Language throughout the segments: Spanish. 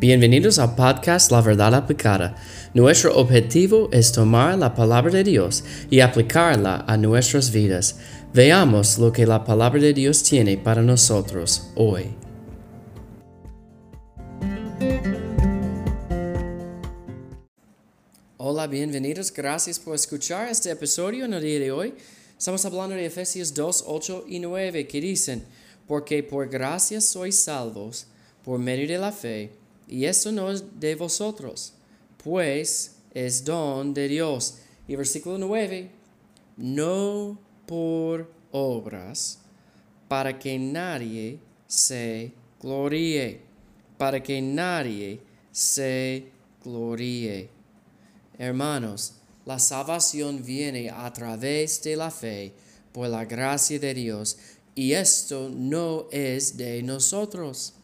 Bienvenidos al podcast La Verdad Aplicada. Nuestro objetivo es tomar la palabra de Dios y aplicarla a nuestras vidas. Veamos lo que la palabra de Dios tiene para nosotros hoy. Hola, bienvenidos. Gracias por escuchar este episodio en el día de hoy. Estamos hablando de Efesios 2, 8 y 9 que dicen, porque por gracia sois salvos por medio de la fe y eso no es de vosotros, pues es don de Dios. Y versículo 9, no por obras, para que nadie se gloríe, para que nadie se gloríe. Hermanos, la salvación viene a través de la fe, por la gracia de Dios, y esto no es de nosotros.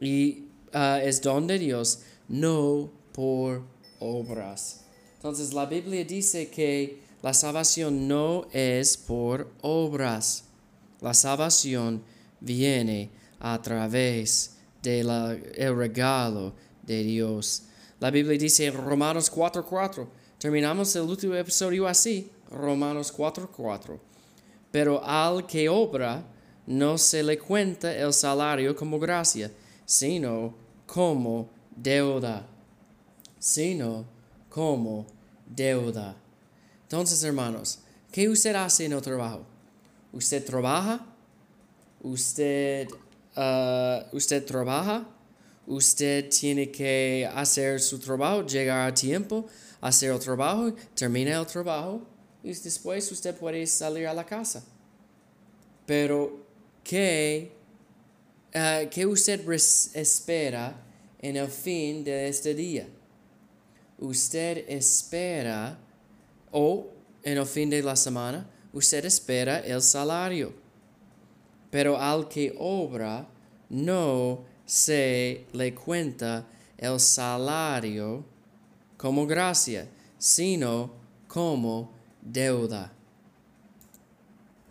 Y Ah, es don de Dios, no por obras. Entonces la Biblia dice que la salvación no es por obras. La salvación viene a través del regalo de Dios. La Biblia dice en Romanos 4:4. Terminamos el último episodio así, Romanos 4:4. Pero al que obra no se le cuenta el salario como gracia sino como deuda, sino como deuda. Entonces, hermanos, ¿qué usted hace en el trabajo? ¿Usted trabaja? ¿Usted, uh, usted trabaja? Usted tiene que hacer su trabajo, llegar a tiempo, hacer el trabajo, termina el trabajo y después usted puede salir a la casa. Pero, ¿qué uh, ¿qué usted espera en el fin de este día? Usted espera, o en el fin de la semana, usted espera el salario. Pero al que obra, no se le cuenta el salario como gracia, sino como deuda.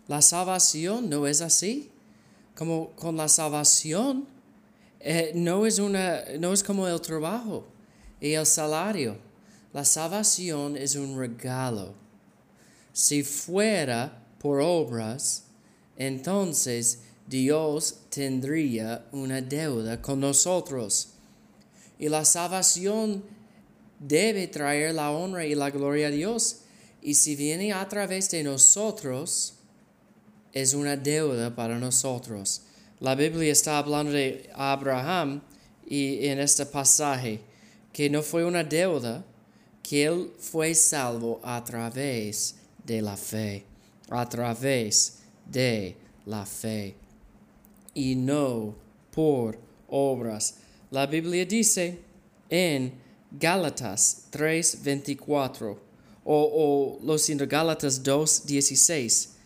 La salvación no es así como con la salvación, eh, no, es una, no es como el trabajo y el salario. La salvación es un regalo. Si fuera por obras, entonces Dios tendría una deuda con nosotros. Y la salvación debe traer la honra y la gloria a Dios. Y si viene a través de nosotros, es una deuda para nosotros. La Biblia está hablando de Abraham y en este pasaje que no fue una deuda, que él fue salvo a través de la fe, a través de la fe y no por obras. La Biblia dice en Gálatas 3:24 o, o lo siento, Gálatas 2:16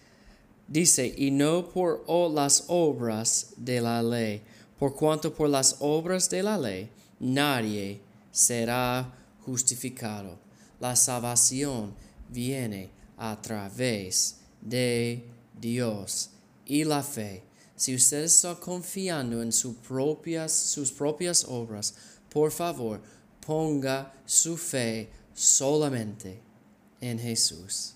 Dice, y no por las obras de la ley, por cuanto por las obras de la ley nadie será justificado. La salvación viene a través de Dios y la fe. Si usted está confiando en sus propias, sus propias obras, por favor, ponga su fe solamente en Jesús.